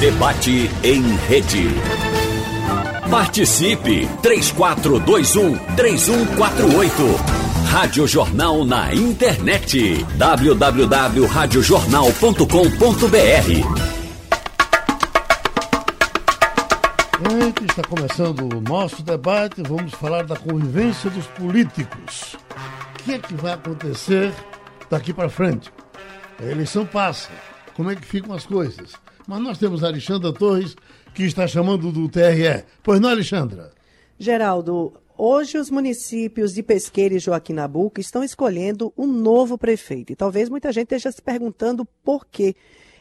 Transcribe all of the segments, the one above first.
Debate em rede. Participe! 3421 3148. Rádio Jornal na internet. www.radiojornal.com.br Gente, está começando o nosso debate. Vamos falar da convivência dos políticos. O que é que vai acontecer daqui para frente? A eleição passa. Como é que ficam as coisas? Mas nós temos a Alexandra Torres, que está chamando do TRE. Pois não, Alexandra? Geraldo, hoje os municípios de Pesqueira e Joaquim Nabuco estão escolhendo um novo prefeito. E talvez muita gente esteja se perguntando por quê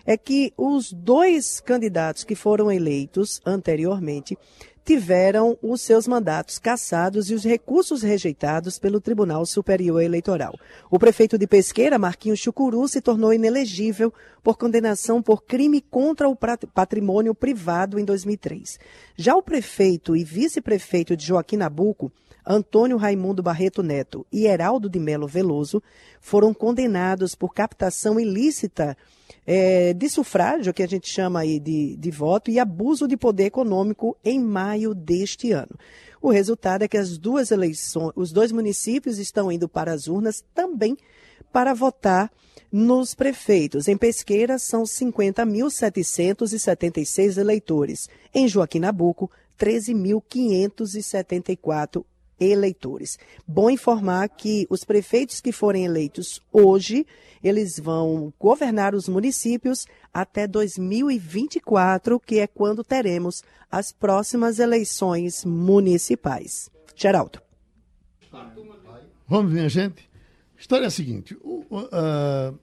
é que os dois candidatos que foram eleitos anteriormente tiveram os seus mandatos cassados e os recursos rejeitados pelo Tribunal Superior Eleitoral. O prefeito de Pesqueira, Marquinhos Chucuru, se tornou inelegível por condenação por crime contra o patrimônio privado em 2003. Já o prefeito e vice-prefeito de Joaquim Nabuco, Antônio Raimundo Barreto Neto e Heraldo de Melo Veloso, foram condenados por captação ilícita é, de sufrágio, que a gente chama aí de, de voto, e abuso de poder econômico em maio deste ano. O resultado é que as duas eleições, os dois municípios estão indo para as urnas também para votar nos prefeitos. Em Pesqueira, são 50.776 eleitores. Em Joaquim Nabuco, 13.574 eleitores. Bom informar que os prefeitos que forem eleitos hoje, eles vão governar os municípios até 2024, que é quando teremos as próximas eleições municipais. Geraldo. Vamos, minha gente. História é a seguinte: o, uh,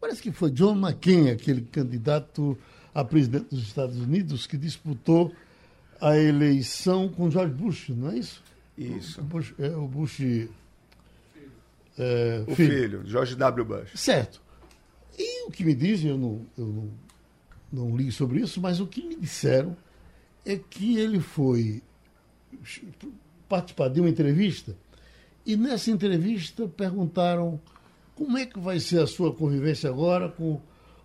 parece que foi John McCain, aquele candidato a presidente dos Estados Unidos, que disputou a eleição com George Bush, não é isso? Isso. O Bush, é, o Bush é, o filho. filho, George W. Bush. Certo. E o que me dizem, eu não, eu não, não li sobre isso, mas o que me disseram é que ele foi participar de uma entrevista e nessa entrevista perguntaram como é que vai ser a sua convivência agora com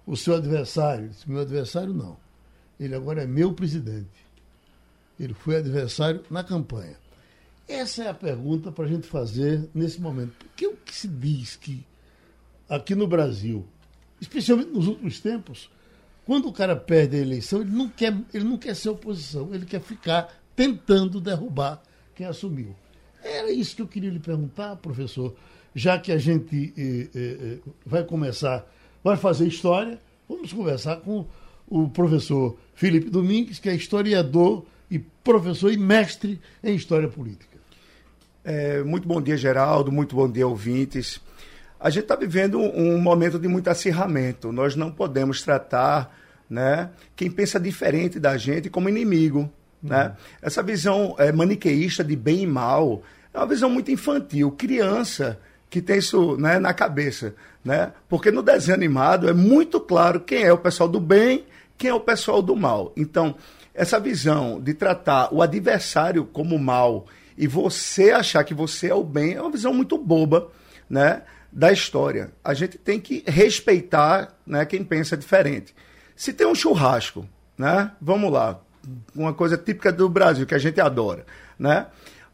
o seu adversário. Ele disse, meu adversário não. Ele agora é meu presidente. Ele foi adversário na campanha. Essa é a pergunta para a gente fazer nesse momento. Porque o que se diz que aqui no Brasil, especialmente nos últimos tempos, quando o cara perde a eleição, ele não quer, ele não quer ser oposição, ele quer ficar tentando derrubar quem assumiu. Era isso que eu queria lhe perguntar, professor, já que a gente eh, eh, eh vai começar, vai fazer história, vamos conversar com o professor Felipe Domingues, que é historiador e professor e mestre em história política. É, muito bom dia, Geraldo. Muito bom dia, ouvintes. A gente está vivendo um momento de muito acirramento. Nós não podemos tratar né, quem pensa diferente da gente como inimigo. Uhum. Né? Essa visão é, maniqueísta de bem e mal é uma visão muito infantil, criança que tem isso né, na cabeça. Né? Porque no desenho animado é muito claro quem é o pessoal do bem, quem é o pessoal do mal. Então, essa visão de tratar o adversário como mal e você achar que você é o bem é uma visão muito boba, né? Da história. A gente tem que respeitar né, quem pensa diferente. Se tem um churrasco, né? Vamos lá. Uma coisa típica do Brasil que a gente adora, né?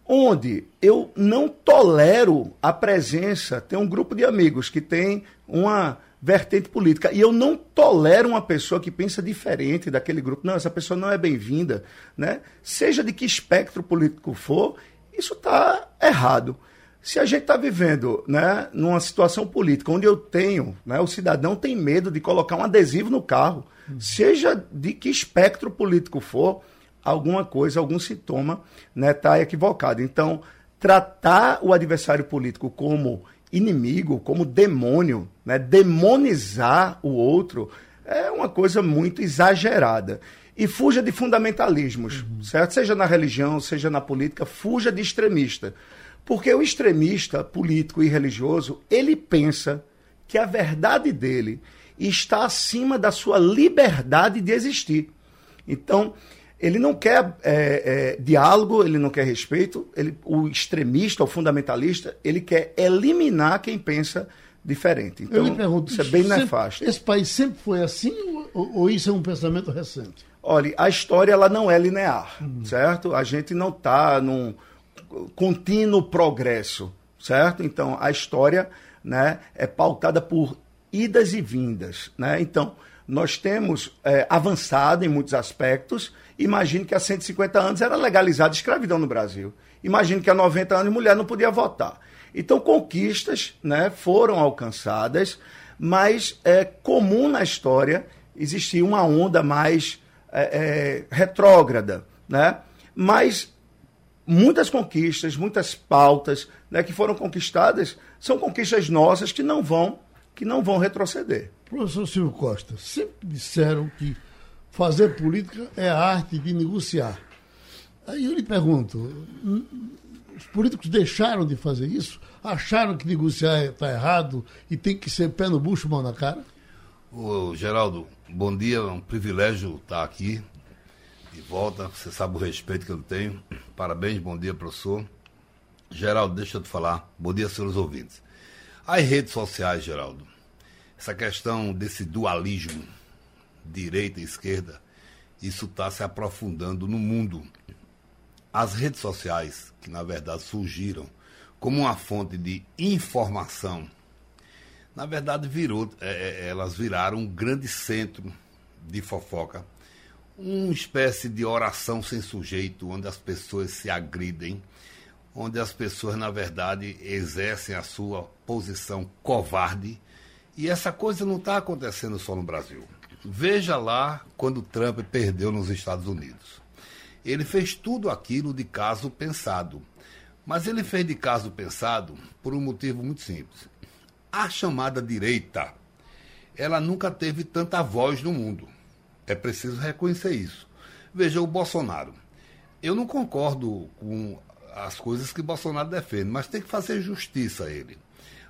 Onde eu não tolero a presença, tem um grupo de amigos que tem uma vertente política. E eu não tolero uma pessoa que pensa diferente daquele grupo. Não, essa pessoa não é bem-vinda, né? Seja de que espectro político for, isso está errado. Se a gente está vivendo né, numa situação política onde eu tenho, né, o cidadão tem medo de colocar um adesivo no carro, seja de que espectro político for, alguma coisa, algum sintoma está né, tá equivocado. Então, tratar o adversário político como inimigo, como demônio, né, demonizar o outro, é uma coisa muito exagerada e fuja de fundamentalismos, uhum. certo? Seja na religião, seja na política, fuja de extremista. Porque o extremista político e religioso, ele pensa que a verdade dele está acima da sua liberdade de existir. Então, ele não quer é, é, diálogo, ele não quer respeito. Ele, o extremista, o fundamentalista, ele quer eliminar quem pensa diferente. Então, Eu lhe pergunto, isso é bem sempre, nefasto. Esse país sempre foi assim ou, ou isso é um pensamento recente? Olha, a história ela não é linear, uhum. certo? A gente não está num contínuo progresso, certo? Então, a história né, é pautada por idas e vindas, né? Então, nós temos é, avançado em muitos aspectos. Imagine que há 150 anos era legalizada a escravidão no Brasil. Imagine que há 90 anos mulher não podia votar. Então, conquistas né, foram alcançadas, mas é comum na história existir uma onda mais é, é, retrógrada. Né? Mas muitas conquistas, muitas pautas né, que foram conquistadas são conquistas nossas que não vão, que não vão retroceder. Professor Silvio Costa, sempre disseram que fazer política é a arte de negociar. Aí eu lhe pergunto, os políticos deixaram de fazer isso? Acharam que negociar está errado e tem que ser pé no bucho, mão na cara? Ô, Geraldo, bom dia, é um privilégio estar aqui de volta. Você sabe o respeito que eu tenho. Parabéns, bom dia, professor. Geraldo, deixa eu te falar. Bom dia, senhores ouvintes. As redes sociais, Geraldo, essa questão desse dualismo direita e esquerda, isso está se aprofundando no mundo. As redes sociais, que na verdade surgiram como uma fonte de informação, na verdade virou, é, é elas viraram um grande centro de fofoca, uma espécie de oração sem sujeito, onde as pessoas se agridem, onde as pessoas, na verdade, exercem a sua posição covarde e essa coisa não está acontecendo só no Brasil. Veja lá quando Trump perdeu nos Estados Unidos. Ele fez tudo aquilo de caso pensado. Mas ele fez de caso pensado por um motivo muito simples. A chamada direita, ela nunca teve tanta voz no mundo. É preciso reconhecer isso. Veja o Bolsonaro. Eu não concordo com as coisas que Bolsonaro defende, mas tem que fazer justiça a ele.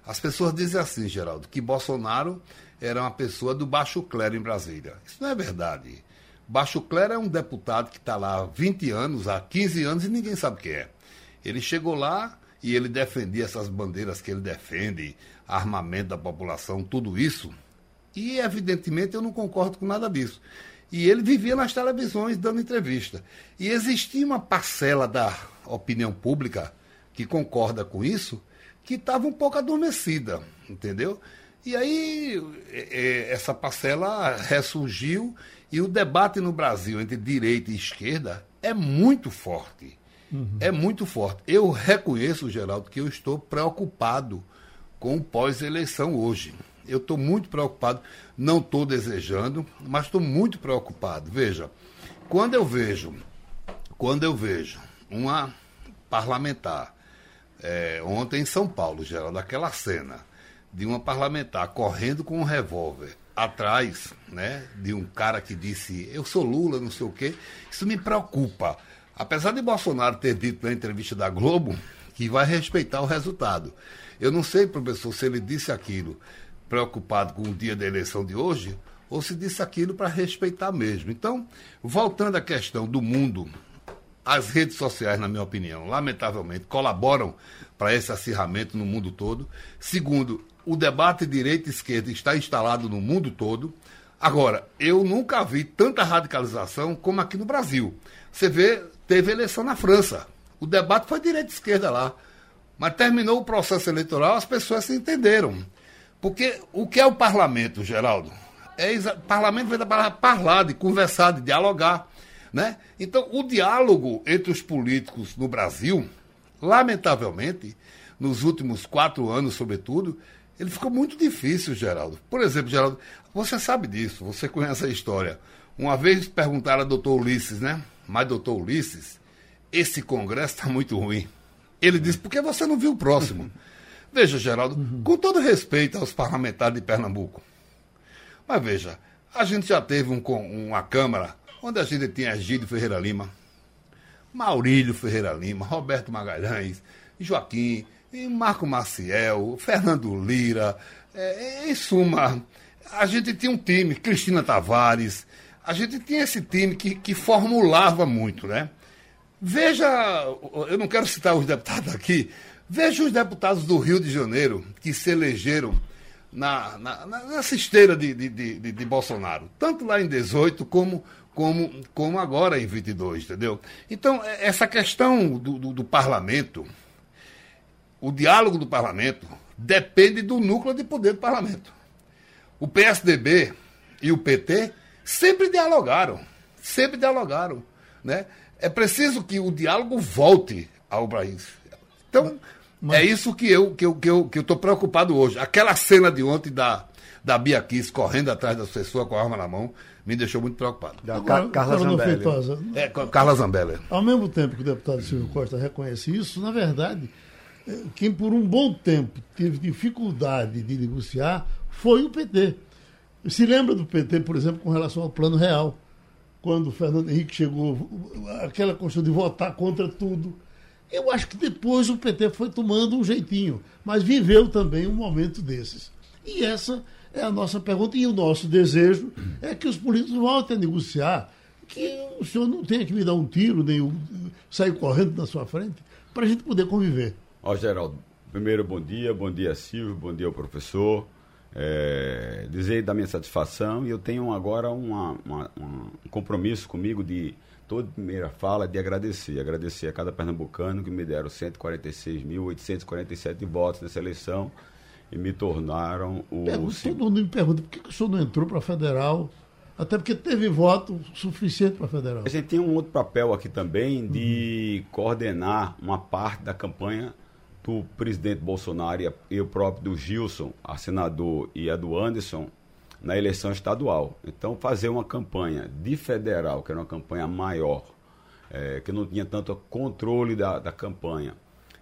As pessoas dizem assim, Geraldo, que Bolsonaro era uma pessoa do baixo clero em Brasília. Isso não é verdade. Baixo clero é um deputado que está lá há 20 anos, há 15 anos e ninguém sabe o que é. Ele chegou lá e ele defendia essas bandeiras que ele defende, armamento da população, tudo isso. E, evidentemente, eu não concordo com nada disso. E ele vivia nas televisões dando entrevista. E existia uma parcela da opinião pública que concorda com isso, que estava um pouco adormecida, entendeu? E aí é, é, essa parcela ressurgiu e o debate no Brasil entre direita e esquerda é muito forte. Uhum. É muito forte. Eu reconheço, Geraldo, que eu estou preocupado com o pós-eleição hoje. Eu estou muito preocupado, não estou desejando, mas estou muito preocupado. Veja, quando eu vejo, quando eu vejo uma parlamentar é, ontem em São Paulo, Geraldo, aquela cena de uma parlamentar correndo com um revólver atrás né, de um cara que disse eu sou Lula, não sei o quê, isso me preocupa. Apesar de Bolsonaro ter dito na entrevista da Globo que vai respeitar o resultado. Eu não sei, professor, se ele disse aquilo preocupado com o dia da eleição de hoje ou se disse aquilo para respeitar mesmo. Então, voltando à questão do mundo as redes sociais, na minha opinião, lamentavelmente, colaboram para esse acirramento no mundo todo. Segundo, o debate direita esquerda está instalado no mundo todo. Agora, eu nunca vi tanta radicalização como aqui no Brasil. Você vê, teve eleição na França. O debate foi direita esquerda lá. Mas terminou o processo eleitoral, as pessoas se entenderam. Porque o que é o parlamento, Geraldo? É, parlamento vem da palavra parlar, de conversar, de dialogar. Né? Então, o diálogo entre os políticos no Brasil, lamentavelmente, nos últimos quatro anos, sobretudo, ele ficou muito difícil, Geraldo. Por exemplo, Geraldo, você sabe disso, você conhece a história. Uma vez perguntaram a doutor Ulisses, né? Mas, doutor Ulisses, esse congresso está muito ruim. Ele disse, por que você não viu o próximo? Veja, Geraldo, uhum. com todo respeito aos parlamentares de Pernambuco, mas veja, a gente já teve um, uma Câmara onde a gente tinha Gílio Ferreira Lima, Maurílio Ferreira Lima, Roberto Magalhães, Joaquim, Marco Maciel, Fernando Lira, é, em suma, a gente tinha um time, Cristina Tavares, a gente tinha esse time que, que formulava muito, né? Veja, eu não quero citar os deputados aqui, veja os deputados do Rio de Janeiro que se elegeram na, na, nessa esteira de, de, de, de, Bolsonaro, tanto lá em 18 como, como, como agora em 22, entendeu? Então, é, essa questão do, do, do parlamento, o diálogo do parlamento, depende do núcleo de poder do parlamento. O PSDB e o PT sempre dialogaram, sempre dialogaram, né? É preciso que o diálogo volte ao país. Então, mas... É isso que eu que eu que eu que eu tô preocupado hoje. Aquela cena de ontem da da Bia Kiss correndo atrás das pessoas com a arma na mão me deixou muito preocupado. Da Agora, Carla Zambelli. É, Carla Zambelli. Ao mesmo tempo que o deputado Silvio Costa reconhece isso, na verdade, quem por um bom tempo teve dificuldade de negociar foi o PT. Se lembra do PT, por exemplo, com relação ao Plano Real, quando o Fernando Henrique chegou, aquela questão de votar contra tudo eu acho que depois o PT foi tomando um jeitinho, mas viveu também um momento desses. E essa é a nossa pergunta e o nosso desejo é que os políticos voltem a negociar, que o senhor não tenha que me dar um tiro, nem sair correndo na sua frente, para a gente poder conviver. Ó, Geraldo, primeiro bom dia, bom dia Silvio, bom dia ao professor. É, dizer da minha satisfação e eu tenho agora uma, uma, um compromisso comigo de toda primeira fala de agradecer. Agradecer a cada pernambucano que me deram 146.847 votos nessa eleição e me tornaram o. Pergunto, todo mundo me pergunta por que, que o senhor não entrou para a federal? Até porque teve voto suficiente para a federal. A gente tem um outro papel aqui também de uhum. coordenar uma parte da campanha do presidente Bolsonaro e o próprio do Gilson, a senador, e a do Anderson, na eleição estadual. Então, fazer uma campanha de federal, que era uma campanha maior, é, que não tinha tanto controle da, da campanha,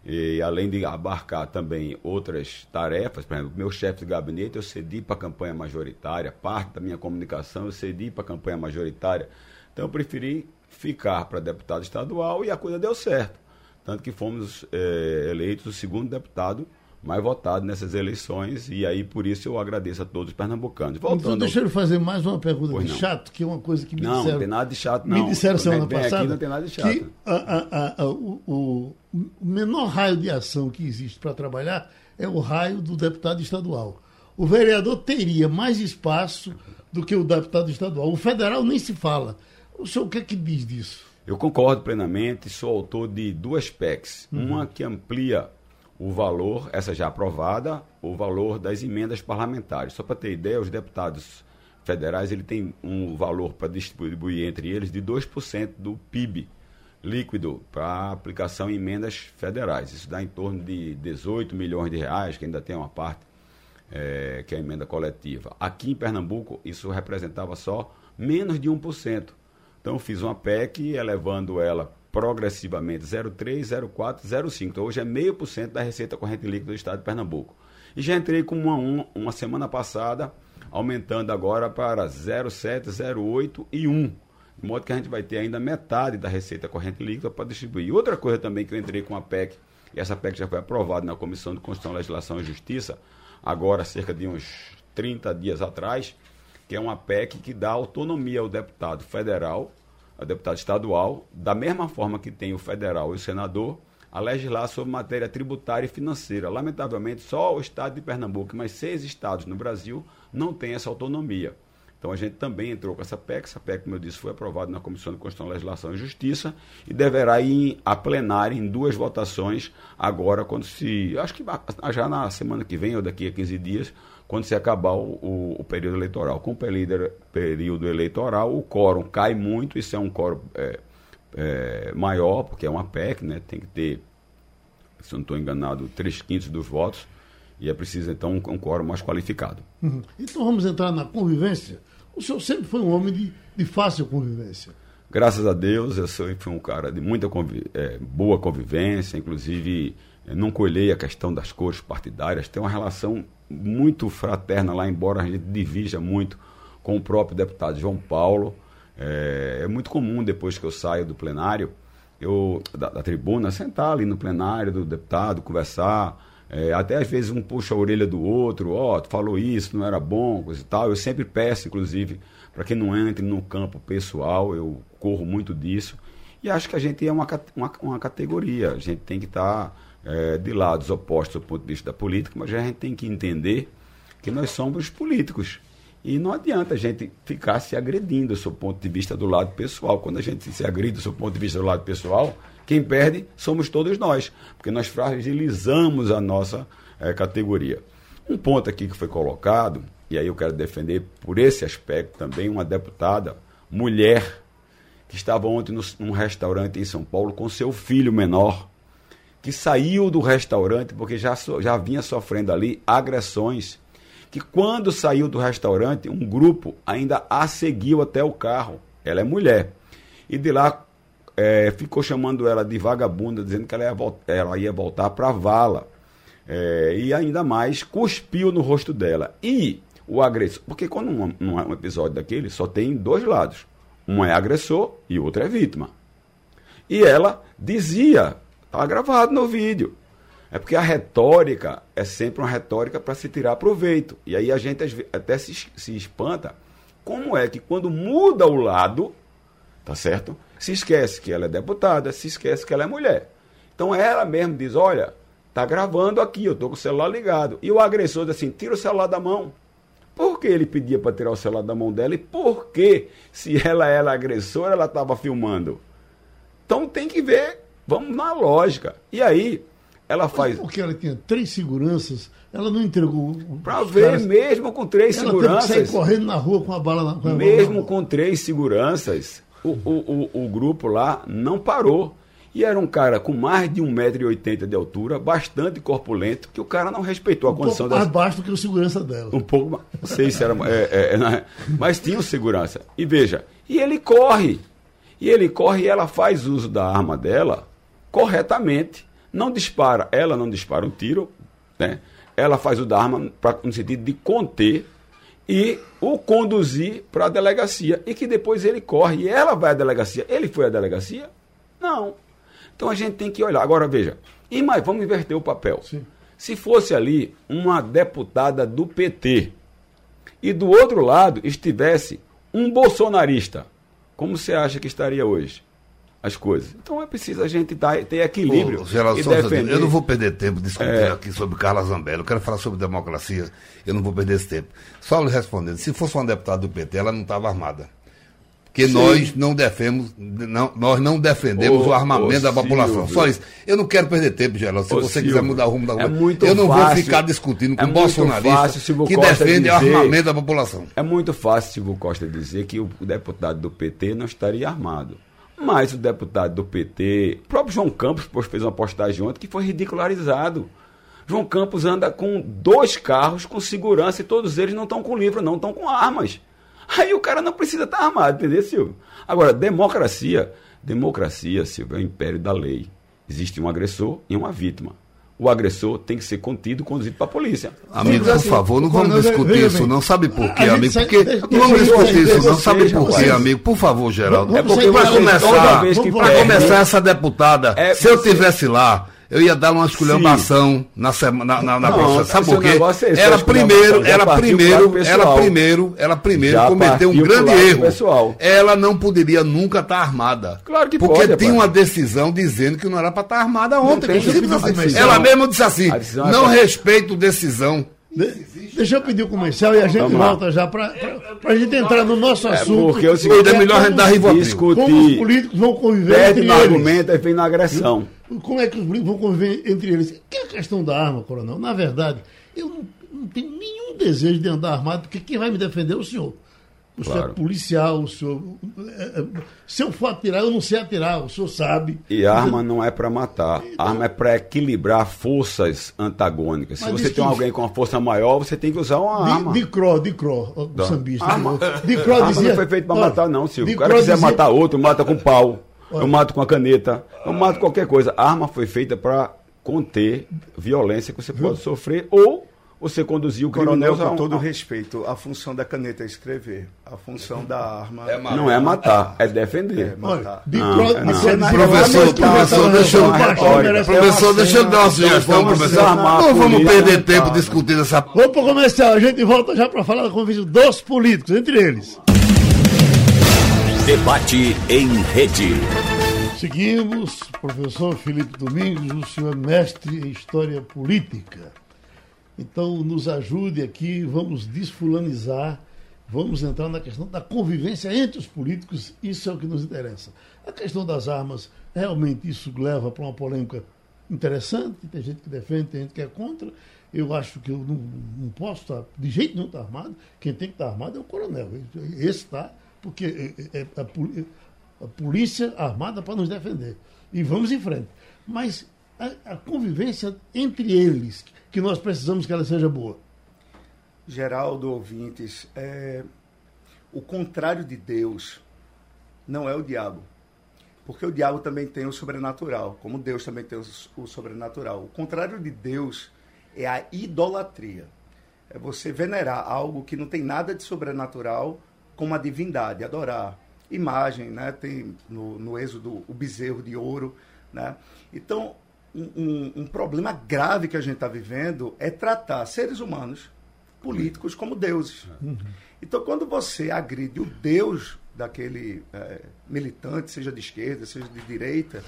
e além de abarcar também outras tarefas, por exemplo, meu chefe de gabinete eu cedi para a campanha majoritária, parte da minha comunicação eu cedi para a campanha majoritária. Então eu preferi ficar para deputado estadual e a coisa deu certo. Tanto que fomos é, eleitos o segundo deputado mais votado nessas eleições e aí por isso eu agradeço a todos os pernambucanos. Voltando então deixa eu fazer mais uma pergunta pois de não. chato, que é uma coisa que me não, disseram. Não, tem nada de chato não. Me disseram semana passada aqui não tem nada de chato. que a, a, a, o, o, menor raio de ação que existe para trabalhar é o raio do deputado estadual. O vereador teria mais espaço do que o deputado estadual. O federal nem se fala. O senhor o que é que diz disso? Eu concordo plenamente, sou autor de duas PECs. Uhum. Uma que amplia o valor, essa já aprovada, o valor das emendas parlamentares. Só para ter ideia, os deputados federais ele tem um valor para distribuir entre eles de 2% do PIB líquido para aplicação em emendas federais. Isso dá em torno de 18 milhões de reais, que ainda tem uma parte é, que é a emenda coletiva. Aqui em Pernambuco, isso representava só menos de 1%. Então, fiz uma PEC elevando ela progressivamente 0,3, 0,4, 0,5. Então hoje é meio por cento da receita corrente líquida do estado de Pernambuco. E já entrei com uma, uma, semana passada, aumentando agora para 0,7, 0,8 e 1. De modo que a gente vai ter ainda metade da receita corrente líquida para distribuir. Outra coisa também que eu entrei com a PEC, e essa PEC já foi aprovada na Comissão de Constituição, Legislação e Justiça, agora cerca de uns 30 dias atrás, que é uma PEC que dá autonomia ao deputado federal a deputado estadual, da mesma forma que tem o federal e o senador, a legislar sobre matéria tributária e financeira. Lamentavelmente, só o estado de Pernambuco, mas seis estados no Brasil, não tem essa autonomia. Então a gente também entrou com essa PEC. Essa PEC, como eu disse, foi aprovada na Comissão de Constituição, Legislação e Justiça e deverá ir a plenária em duas votações agora, quando se. Acho que já na semana que vem ou daqui a 15 dias, quando se acabar o, o, o período eleitoral. Com o período, período eleitoral, o quórum cai muito, isso é um quórum é, é, maior, porque é uma PEC, né? tem que ter, se eu não estou enganado, três quintos dos votos, e é preciso, então, um, um quórum mais qualificado. Uhum. Então vamos entrar na convivência. O senhor sempre foi um homem de, de fácil convivência. Graças a Deus, eu sempre fui um cara de muita conviv é, boa convivência, inclusive não colhei a questão das cores partidárias, tem uma relação muito fraterna lá, embora a gente divija muito com o próprio deputado João Paulo. É, é muito comum, depois que eu saio do plenário, eu da, da tribuna, sentar ali no plenário do deputado, conversar. É, até às vezes um puxa a orelha do outro, ó, oh, tu falou isso, não era bom, coisa e tal. Eu sempre peço, inclusive, para que não entre no campo pessoal, eu corro muito disso. E acho que a gente é uma, uma, uma categoria, a gente tem que estar tá, é, de lados opostos do ponto de vista da política, mas a gente tem que entender que nós somos políticos. E não adianta a gente ficar se agredindo do seu ponto de vista do lado pessoal. Quando a gente se agride do seu ponto de vista do lado pessoal, quem perde somos todos nós, porque nós fragilizamos a nossa é, categoria. Um ponto aqui que foi colocado, e aí eu quero defender por esse aspecto também, uma deputada, mulher, que estava ontem no, num restaurante em São Paulo com seu filho menor, que saiu do restaurante porque já, já vinha sofrendo ali agressões que quando saiu do restaurante, um grupo ainda a seguiu até o carro. Ela é mulher. E de lá é, ficou chamando ela de vagabunda, dizendo que ela ia, ela ia voltar para a vala. É, e ainda mais cuspiu no rosto dela. E o agressor. Porque quando um, um, um episódio daquele só tem dois lados. Um é agressor e o outro é vítima. E ela dizia, está gravado no vídeo, é porque a retórica é sempre uma retórica para se tirar proveito. E aí a gente até se, se espanta como é que quando muda o lado, tá certo? Se esquece que ela é deputada, se esquece que ela é mulher. Então ela mesmo diz: olha, tá gravando aqui, eu tô com o celular ligado. E o agressor diz assim: tira o celular da mão. Por que ele pedia para tirar o celular da mão dela? E por que, se ela era agressora, ela estava filmando? Então tem que ver, vamos na lógica. E aí, ela faz. Mas porque ela tinha três seguranças, ela não entregou. Para ver, caras... mesmo com três ela seguranças. Ela sair correndo na rua com a bala na com Mesmo com três seguranças, o, o, o, o, grupo lá não parou. E era um cara com mais de 1,80m de altura, bastante corpulento, que o cara não respeitou a um condição pouco mais baixo do que o segurança dela. Um pouco mais. Não sei se era. É, é, é, mas tinha o segurança. E veja, e ele corre. E ele corre e ela faz uso da arma dela corretamente não dispara, ela não dispara um tiro, né? ela faz o da arma pra, no sentido de conter e o conduzir para a delegacia e que depois ele corre e ela vai à delegacia. Ele foi à delegacia? Não. Então a gente tem que olhar. Agora veja, e mais, vamos inverter o papel. Sim. Se fosse ali uma deputada do PT e do outro lado estivesse um bolsonarista, como você acha que estaria hoje? As coisas. Então é preciso a gente dar, ter equilíbrio. Ô, e defender... Eu não vou perder tempo discutindo é... aqui sobre Carla Zambelli. Eu quero falar sobre democracia. Eu não vou perder esse tempo. Só lhe respondendo: se fosse uma deputada do PT, ela não estava armada. Porque Sim. nós não defendemos, não, nós não defendemos ô, o armamento da população. Só isso. Eu não quero perder tempo, Geraldo. Se ô, você Silvio, quiser mudar o rumo da rua, é eu não fácil, vou ficar discutindo com é bolsonaristas que defendem dizer, o armamento da população. É muito fácil, Silvio Costa, dizer que o deputado do PT não estaria armado. Mas o deputado do PT, o próprio João Campos fez uma postagem ontem que foi ridicularizado. João Campos anda com dois carros com segurança e todos eles não estão com livro, não estão com armas. Aí o cara não precisa estar armado, entendeu, Silvio? Agora, democracia, democracia, Silvio, é o império da lei. Existe um agressor e uma vítima o agressor tem que ser contido, conduzido para a polícia. Amigo, por assim, favor, não vamos discutir isso, não. Sabe por quê, amigo? Porque não vamos discutir isso, não. Sabe por quê, amigo? Por favor, Geraldo. É porque para começar, para começar essa deputada, é, se eu tivesse lá eu ia dar uma esculhambação na semana na, na, na Sabe por quê? É ela primeiro, ela primeiro, ela primeiro, ela primeiro cometeu um grande erro. Pessoal. Ela não poderia nunca estar tá armada. Claro que porque pode. Porque tinha uma decisão dizendo que não era para estar tá armada ontem. Ela mesma disse assim: não é respeito decisão de, deixa eu pedir o comercial e a gente Vamos volta lá. já para a gente entrar no nosso é assunto. Porque é o seguinte, é melhor a gente dar discutir. Como os políticos vão conviver Perde entre no eles. argumento e vem na agressão. Como é que os políticos vão conviver entre eles? Que é a questão da arma, coronel? Na verdade, eu não, não tenho nenhum desejo de andar armado, porque quem vai me defender é o senhor. O claro. senhor é policial, o senhor. É, é, se eu for atirar, eu não sei atirar, o senhor sabe. E arma não é para matar. Então, arma é para equilibrar forças antagônicas. Se você tem alguém com uma força maior, você tem que usar uma de, arma. De Cro, de Cro, o tá. sambista. Arma, de Cro dizia, não foi feito para matar, não, Silvio. O cara quiser dizia, matar outro, mata com pau. Olha, eu mato com a caneta. Eu mato qualquer coisa. A arma foi feita para conter violência que você pode sofrer ou você conduziu o Coronel, com todo respeito, a função da caneta é escrever. A função da arma é não é matar, é defender. É matar. professor, professor, deixa eu, professor, deixa eu dar uma sugestão, professor. Não vamos perder tempo discutindo essa. Vamos para comercial, a gente volta já para falar da convívio dos políticos, entre eles. Debate em rede. Seguimos, professor Felipe Domingos, o senhor mestre em História Política. Então, nos ajude aqui, vamos desfulanizar, vamos entrar na questão da convivência entre os políticos, isso é o que nos interessa. A questão das armas, realmente isso leva para uma polêmica interessante, tem gente que defende, tem gente que é contra. Eu acho que eu não, não posso estar, de jeito nenhum estar armado. Quem tem que estar armado é o coronel. Esse está, porque é, é, a, a polícia armada para nos defender. E vamos em frente. Mas a, a convivência entre eles, que nós precisamos que ela seja boa. Geraldo, ouvintes, é, o contrário de Deus não é o diabo. Porque o diabo também tem o sobrenatural, como Deus também tem o sobrenatural. O contrário de Deus é a idolatria. É você venerar algo que não tem nada de sobrenatural como a divindade, adorar. Imagem, né? Tem no, no Êxodo o bezerro de ouro, né? Então, um, um, problema grave que a gente está vivendo é tratar seres humanos, políticos, como deuses. Uhum. Então, quando você agride o Deus daquele é, militante, seja de esquerda, seja de direita,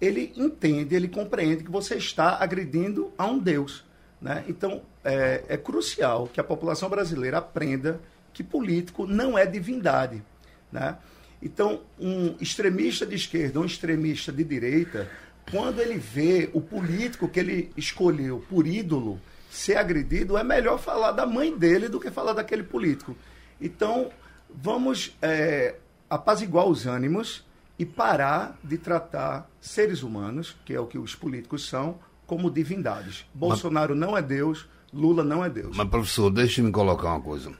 ele entende, ele compreende que você está agredindo a um Deus. Né? Então, é, é crucial que a população brasileira aprenda que político não é divindade. Né? Então, um extremista de esquerda, um extremista de direita, quando ele vê o político que ele escolheu por ídolo ser agredido, é melhor falar da mãe dele do que falar daquele político. Então, vamos é, apaziguar os ânimos e parar de tratar seres humanos, que é o que os políticos são, como divindades. Bolsonaro não é Deus, Lula não é Deus. Mas, professor, deixe-me colocar uma coisa.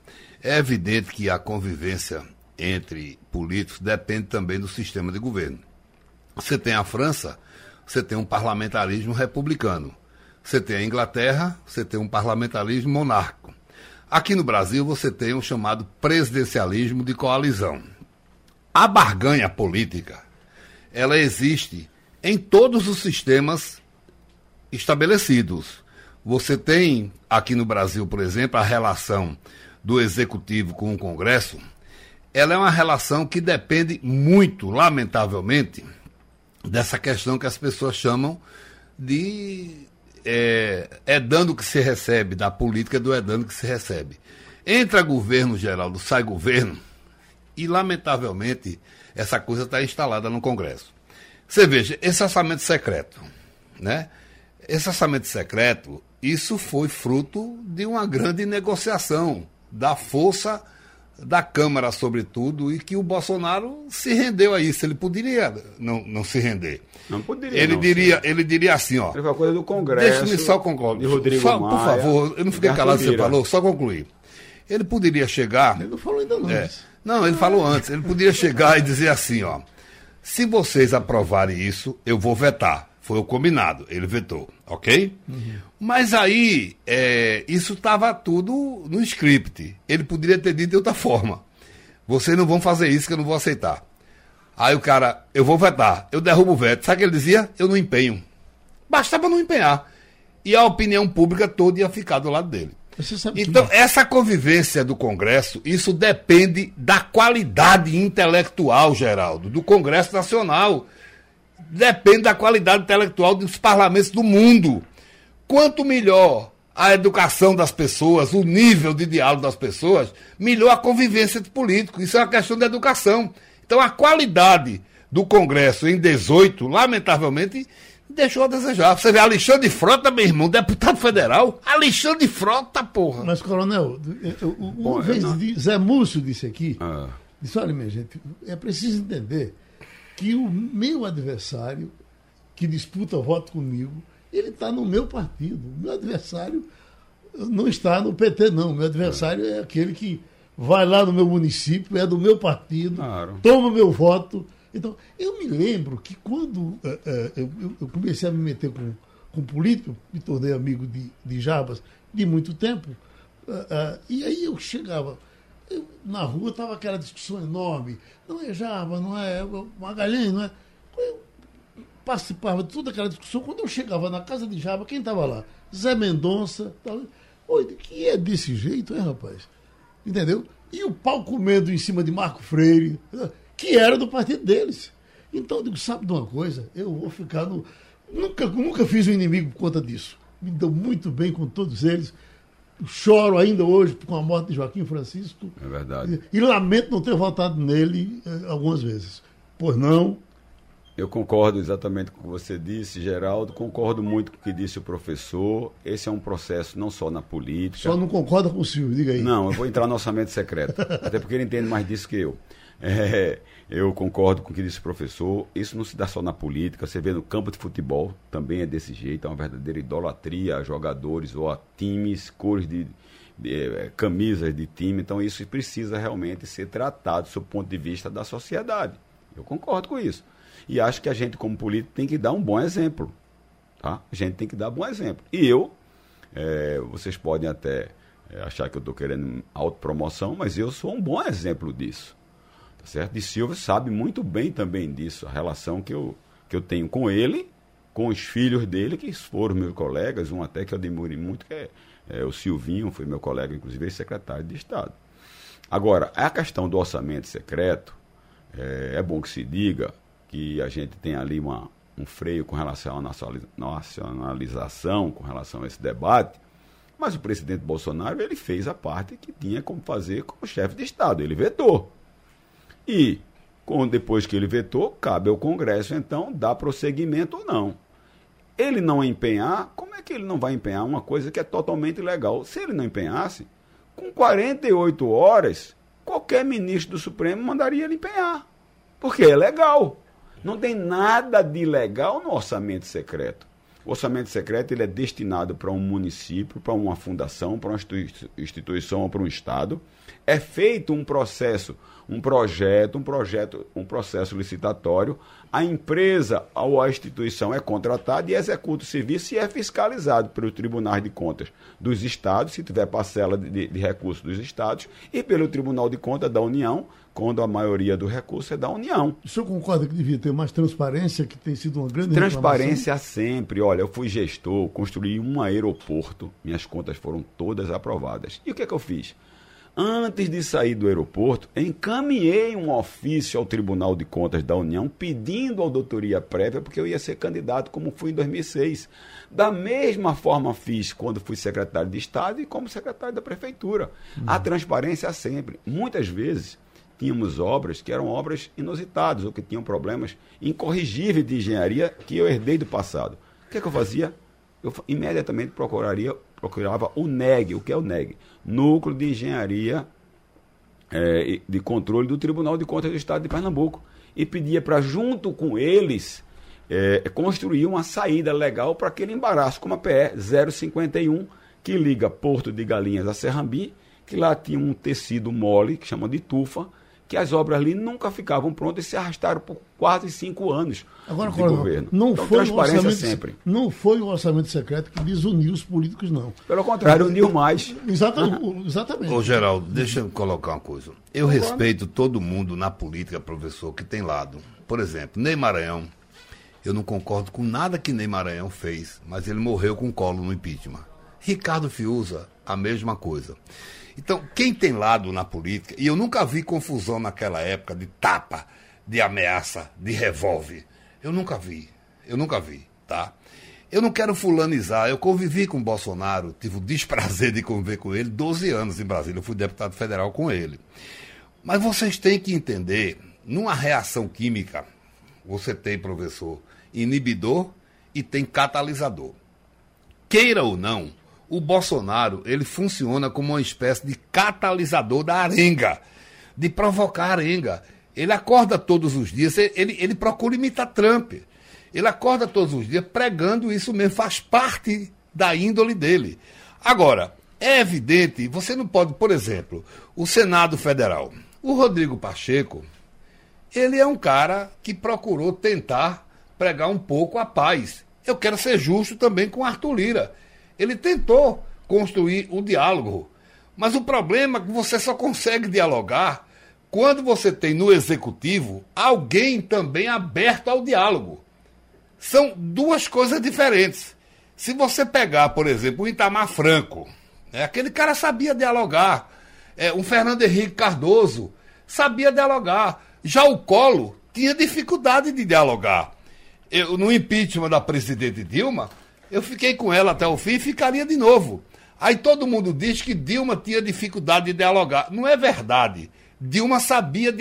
É evidente que a convivência entre políticos depende também do sistema de governo. Você tem a França, você tem um parlamentarismo republicano. Você tem a Inglaterra, você tem um parlamentarismo monárquico. Aqui no Brasil, você tem o chamado presidencialismo de coalizão. A barganha política, ela existe em todos os sistemas estabelecidos. Você tem aqui no Brasil, por exemplo, a relação do executivo com o Congresso. Ela é uma relação que depende muito, lamentavelmente, dessa questão que as pessoas chamam de é, é dando que se recebe, da política do é dando que se recebe. Entra governo, Geraldo, sai governo, e lamentavelmente essa coisa está instalada no Congresso. Você veja, esse orçamento secreto, né? Esse orçamento secreto, isso foi fruto de uma grande negociação da força da Câmara, sobretudo, e que o Bolsonaro se rendeu a isso. Ele poderia não, não se render. Não poderia. Ele, não, diria, ele diria assim, ó. Ele coisa do Congresso. Deixa-me só concluir. Rodrigo só, Maia, por favor, eu não fiquei calado que você falou, só concluir. Ele poderia chegar. Ele não falou ainda não. É, não, ele falou antes. Ele poderia chegar e dizer assim, ó. Se vocês aprovarem isso, eu vou vetar. Foi o combinado, ele vetou, ok? Uhum. Mas aí, é, isso estava tudo no script. Ele poderia ter dito de outra forma. Vocês não vão fazer isso que eu não vou aceitar. Aí o cara, eu vou vetar, eu derrubo o veto. Sabe o que ele dizia? Eu não empenho. Bastava não empenhar. E a opinião pública toda ia ficar do lado dele. Então, que... essa convivência do Congresso, isso depende da qualidade intelectual, Geraldo, do Congresso Nacional depende da qualidade intelectual dos parlamentos do mundo. Quanto melhor a educação das pessoas, o nível de diálogo das pessoas, melhor a convivência de políticos. Isso é uma questão de educação. Então a qualidade do Congresso em 18, lamentavelmente, deixou a desejar. Você vê Alexandre Frota, meu irmão, deputado federal. Alexandre Frota, porra. Mas, coronel, uma Bom, vez não... Zé Múcio disse aqui, ah. disse, olha, minha gente, é preciso entender que o meu adversário, que disputa voto comigo, ele está no meu partido. O meu adversário não está no PT, não. O meu adversário é aquele que vai lá no meu município, é do meu partido, claro. toma meu voto. Então, eu me lembro que quando uh, uh, eu, eu, comecei a me meter com, com político, me tornei amigo de, de Jabas de muito tempo, uh, e aí eu chegava na rua estava aquela discussão enorme. Não é Java, não é Magalhães, não é. Eu participava de toda aquela discussão. Quando eu chegava na casa de Java, quem estava lá? Zé Mendonça. Tava... Oi, que é desse jeito, hein, rapaz? Entendeu? E o pau comendo em cima de Marco Freire, que era do partido deles. Então eu digo, sabe de uma coisa? Eu vou ficar no. Nunca, nunca fiz um inimigo por conta disso. Me dou muito bem com todos eles choro ainda hoje com a morte de Joaquim Francisco. É verdade. E, e lamento não ter votado nele eh, algumas vezes. Pois não. Eu concordo exatamente com o que você disse, Geraldo. Concordo muito com o que disse o professor. Esse é um processo não só na política. Só não concorda com o Silvio, diga aí. Não, eu vou entrar no orçamento secreto. até porque ele entende mais disso que eu. É, eu concordo com o que disse o professor. Isso não se dá só na política. Você vê no campo de futebol, também é desse jeito. É uma verdadeira idolatria a jogadores ou a times, cores de, de é, camisas de time. Então, isso precisa realmente ser tratado do ponto de vista da sociedade. Eu concordo com isso. E acho que a gente, como político, tem que dar um bom exemplo. Tá? A gente tem que dar um bom exemplo. E eu, é, vocês podem até é, achar que eu estou querendo autopromoção, mas eu sou um bom exemplo disso. Tá certo? De Silva sabe muito bem também disso, a relação que eu, que eu tenho com ele, com os filhos dele, que foram meus colegas, um até que eu demorei muito, que é, é o Silvinho, foi meu colega, inclusive, secretário de Estado. Agora, a questão do orçamento secreto, é, é bom que se diga que a gente tem ali uma, um freio com relação à nacionalização, com relação a esse debate, mas o presidente Bolsonaro ele fez a parte que tinha como fazer como chefe de Estado, ele vetou. E, com, depois que ele vetou, cabe ao Congresso, então, dar prosseguimento ou não. Ele não empenhar, como é que ele não vai empenhar uma coisa que é totalmente legal? Se ele não empenhasse, com 48 horas, qualquer ministro do Supremo mandaria ele empenhar. Porque é legal. Não tem nada de legal no orçamento secreto. O orçamento secreto ele é destinado para um município, para uma fundação, para uma instituição ou para um estado. É feito um processo um projeto, um projeto, um processo licitatório, a empresa ou a instituição é contratada e executa o serviço e é fiscalizado pelos tribunais de contas dos estados, se tiver parcela de, de recursos dos estados, e pelo Tribunal de Contas da União, quando a maioria do recurso é da União. O senhor concorda que devia ter mais transparência, que tem sido uma grande Transparência sempre. Olha, eu fui gestor, construí um aeroporto, minhas contas foram todas aprovadas. E o que é que eu fiz? Antes de sair do aeroporto, encaminhei um ofício ao Tribunal de Contas da União pedindo auditoria prévia, porque eu ia ser candidato, como fui em 2006. Da mesma forma fiz quando fui secretário de Estado e como secretário da Prefeitura. Uhum. A transparência sempre. Muitas vezes tínhamos obras que eram obras inusitadas ou que tinham problemas incorrigíveis de engenharia que eu herdei do passado. O que, é que eu fazia? Eu imediatamente procuraria procurava o NEG. O que é o NEG? Núcleo de Engenharia é, de Controle do Tribunal de Contas do Estado de Pernambuco. E pedia para, junto com eles, é, construir uma saída legal para aquele embaraço, como a PE 051, que liga Porto de Galinhas a Serrambi, que lá tinha um tecido mole, que chama de tufa, que as obras ali nunca ficavam prontas e se arrastaram por quase cinco anos Agora, de Coronel, governo. Não então, foi transparência sempre. Não foi o orçamento secreto que desuniu os políticos, não. Pelo contrário, uniu mais. Exatamente. exatamente. Ô, Geraldo, deixa eu colocar uma coisa. Eu Agora... respeito todo mundo na política, professor, que tem lado. Por exemplo, Ney Maranhão. Eu não concordo com nada que Ney Maranhão fez, mas ele morreu com colo no impeachment. Ricardo Fiuza, a mesma coisa. Então, quem tem lado na política, e eu nunca vi confusão naquela época de tapa, de ameaça, de revólver. Eu nunca vi. Eu nunca vi, tá? Eu não quero fulanizar. Eu convivi com o Bolsonaro, tive o desprazer de conviver com ele 12 anos em Brasília. Eu fui deputado federal com ele. Mas vocês têm que entender, numa reação química, você tem, professor, inibidor e tem catalisador. Queira ou não, o Bolsonaro ele funciona como uma espécie de catalisador da arenga, de provocar arenga. Ele acorda todos os dias, ele, ele procura imitar Trump. Ele acorda todos os dias pregando isso mesmo, faz parte da índole dele. Agora, é evidente, você não pode, por exemplo, o Senado Federal. O Rodrigo Pacheco, ele é um cara que procurou tentar pregar um pouco a paz. Eu quero ser justo também com Arthur Lira. Ele tentou construir o diálogo. Mas o problema é que você só consegue dialogar quando você tem no executivo alguém também aberto ao diálogo. São duas coisas diferentes. Se você pegar, por exemplo, o Itamar Franco, né, aquele cara sabia dialogar. É, um Fernando Henrique Cardoso sabia dialogar. Já o Colo tinha dificuldade de dialogar. Eu, no impeachment da presidente Dilma, eu fiquei com ela até o fim e ficaria de novo. Aí todo mundo diz que Dilma tinha dificuldade de dialogar. Não é verdade. Dilma sabia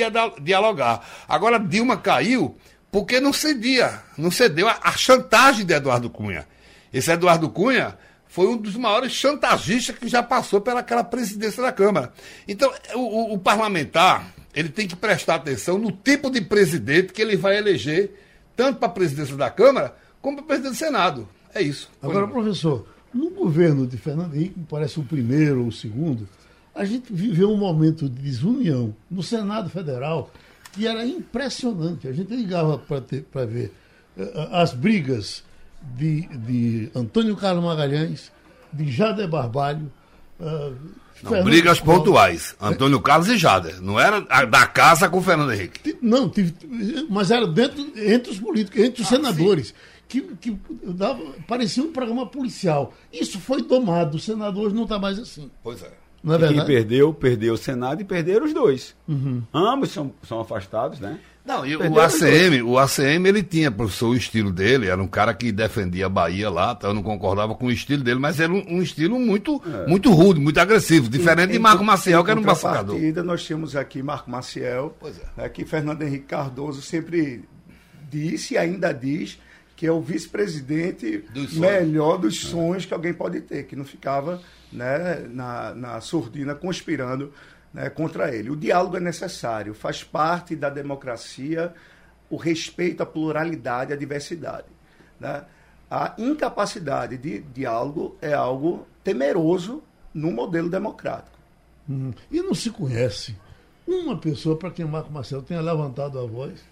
dialogar. Agora Dilma caiu porque não cedia, não cedeu a, chantagem de Eduardo Cunha. Esse Eduardo Cunha foi um dos maiores chantagistas que já passou pelaquela presidência da Câmara. Então, o, o, o parlamentar, ele tem que prestar atenção no tipo de presidente que ele vai eleger, tanto para a presidência da Câmara, como para a presidência do Senado. É isso. Agora, professor, no governo de Fernando Henrique, parece o primeiro ou o segundo, a gente viveu um momento de desunião no Senado Federal que era impressionante. A gente ligava para ver uh, as brigas de, de Antônio Carlos Magalhães, de Jader Barbalho. Uh, não, brigas pontuais. Antônio Carlos e Jader. Não era da casa com Fernando Henrique. Não, tive, mas era dentro, entre os políticos, entre os ah, senadores. Sim que, que dava, parecia um programa policial. Isso foi tomado, o Senado hoje não está mais assim. Pois é. Não é verdade? Quem perdeu, perdeu o Senado e perderam os dois. Uhum. Ambos são, são afastados, né? Não, e o ACM, o ACM ele tinha, professor, o estilo dele, era um cara que defendia a Bahia lá, então eu não concordava com o estilo dele, mas era um, um estilo muito, é. muito rude, muito agressivo, diferente em, de Marco Maciel, que era um pacificador. nós tínhamos aqui Marco Maciel, é. né, que Fernando Henrique Cardoso sempre disse e ainda diz que é o vice-presidente melhor dos sonhos que alguém pode ter, que não ficava né, na, na surdina conspirando né, contra ele. O diálogo é necessário, faz parte da democracia o respeito à pluralidade, à diversidade. Né? A incapacidade de diálogo é algo temeroso no modelo democrático. Hum. E não se conhece uma pessoa para quem o Marco Marcelo tenha levantado a voz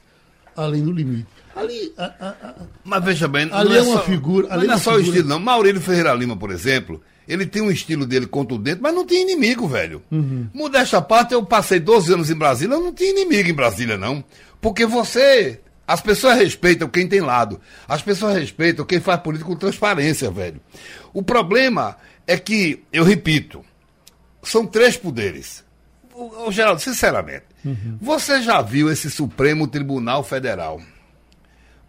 além do limite. Ali, a, a, a, Mas veja bem, ali é, é, uma só, figura. Ali não é, é só figura... o estilo, não. Maurílio Ferreira Lima, por exemplo, ele tem um estilo dele contundente, mas não tem inimigo, velho. Uhum. Modesta parte, eu passei 12 anos em Brasília, eu não tinha inimigo em Brasília, não. Porque você. As pessoas respeitam quem tem lado. As pessoas respeitam quem faz política com transparência, velho. O problema é que, eu repito, são três poderes. O, o Geraldo, sinceramente, Uhum. Você já viu esse Supremo Tribunal Federal?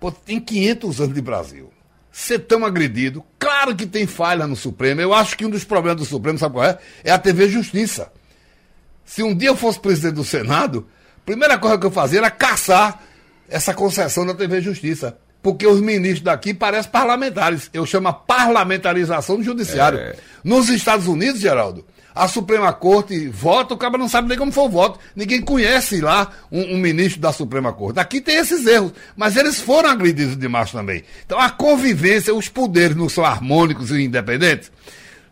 Pô, tem 500 anos de Brasil. Ser tão agredido. Claro que tem falha no Supremo. Eu acho que um dos problemas do Supremo, sabe qual é? É a TV Justiça. Se um dia eu fosse presidente do Senado, a primeira coisa que eu fazia era caçar essa concessão da TV Justiça. Porque os ministros daqui parecem parlamentares. Eu chamo a parlamentarização do judiciário. É... Nos Estados Unidos, Geraldo, a Suprema Corte vota, o cara não sabe nem como foi o voto. Ninguém conhece lá um, um, ministro da Suprema Corte. Aqui tem esses erros, mas eles foram agredidos demais também. Então a convivência, os poderes não são harmônicos e independentes.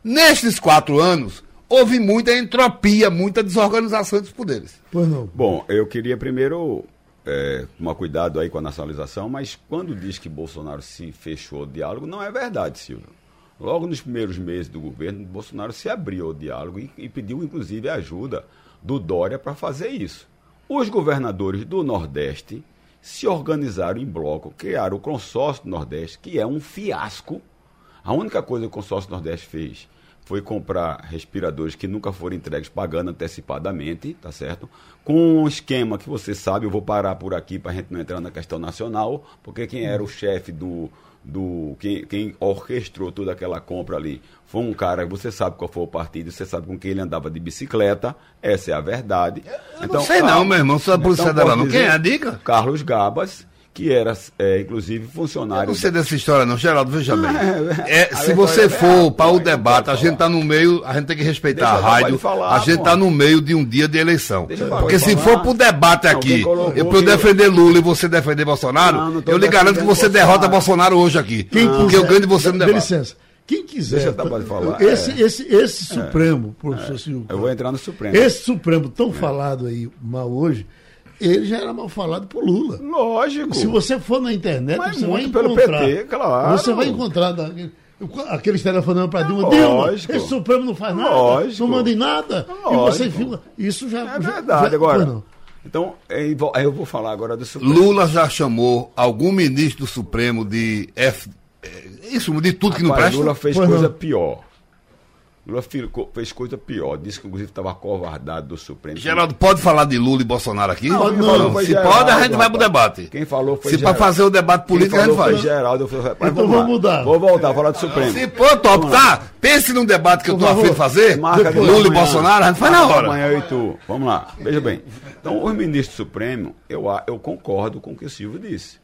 Nestes quatro anos, houve muita entropia, muita desorganização dos poderes. Pois não. Bom, eu queria primeiro é, tomar cuidado aí com a nacionalização, mas quando diz que Bolsonaro se fechou o diálogo, não é verdade, Silvio. Logo nos primeiros meses do governo, Bolsonaro se abriu ao diálogo e, e pediu, inclusive, ajuda do Dória para fazer isso. Os governadores do Nordeste se organizaram em bloco, criaram o consórcio do Nordeste, que é um fiasco. A única coisa que o consórcio do Nordeste fez foi comprar respiradores que nunca foram entregues pagando antecipadamente, tá certo? Com um esquema que você sabe, eu vou parar por aqui para a gente não entrar na questão nacional, porque quem era o chefe do, do quem, quem orquestrou toda aquela compra ali foi um cara, você sabe qual foi o partido, você sabe com quem ele andava de bicicleta, essa é a verdade. Eu então, não sei Carlos, não, meu irmão, sou a polícia então, dela não. Quem é a dica? Carlos Gabas, que era, é, inclusive, funcionário. Eu não sei dessa história, não, Geraldo, veja bem. É, se você for para o debate, a gente está no meio, a gente tem que respeitar Deixa a rádio, falar, a gente está no meio de um dia de eleição. Porque se for para o debate aqui, eu para eu defender Lula e você defender Bolsonaro, não, eu lhe garanto que você derrota Bolsonaro hoje aqui. Quem porque eu ganho de você no debate. Dê licença. Quem quiser. falar. Esse, é. esse, esse é. Supremo, professor é. Silvio. Eu vou entrar no Supremo. Esse Supremo tão falado aí mal hoje, ele já era mal falado por Lula. Lógico. Se você for na internet, Mas você vai encontrar. Pelo PT, claro. Você vai encontrar aqueles telefonando para Dilma. Dilma, esse Supremo não faz nada. Lógico. Não manda em nada. Lógico. E você fica. Isso já. É verdade. Já, agora. Então, aí eu vou falar agora do Supremo. Lula já chamou algum ministro do Supremo de F. É, isso, de tudo que não presta. Lula fez pois coisa não. pior. Lula ficou- fez coisa pior. Disse que, inclusive, estava covardado do Supremo. Geraldo, pode falar de Lula e Bolsonaro aqui? Não, não, Se Geraldo, pode, a gente vai pro debate. Quem falou foi Se para fazer o debate político, a gente faz. foi Geraldo. Eu falei, Então vamos mudar. Vou voltar a falar do Supremo. Se for top, tá? Pense num debate que eu tô Por afim de fazer. Marca de Lula e amanhã. Bolsonaro, a gente faz na hora. Amanhã eu e tu. Vamos lá. Veja bem. Então, os ministros do Supremo, eu, eu concordo com o que o Silvio disse.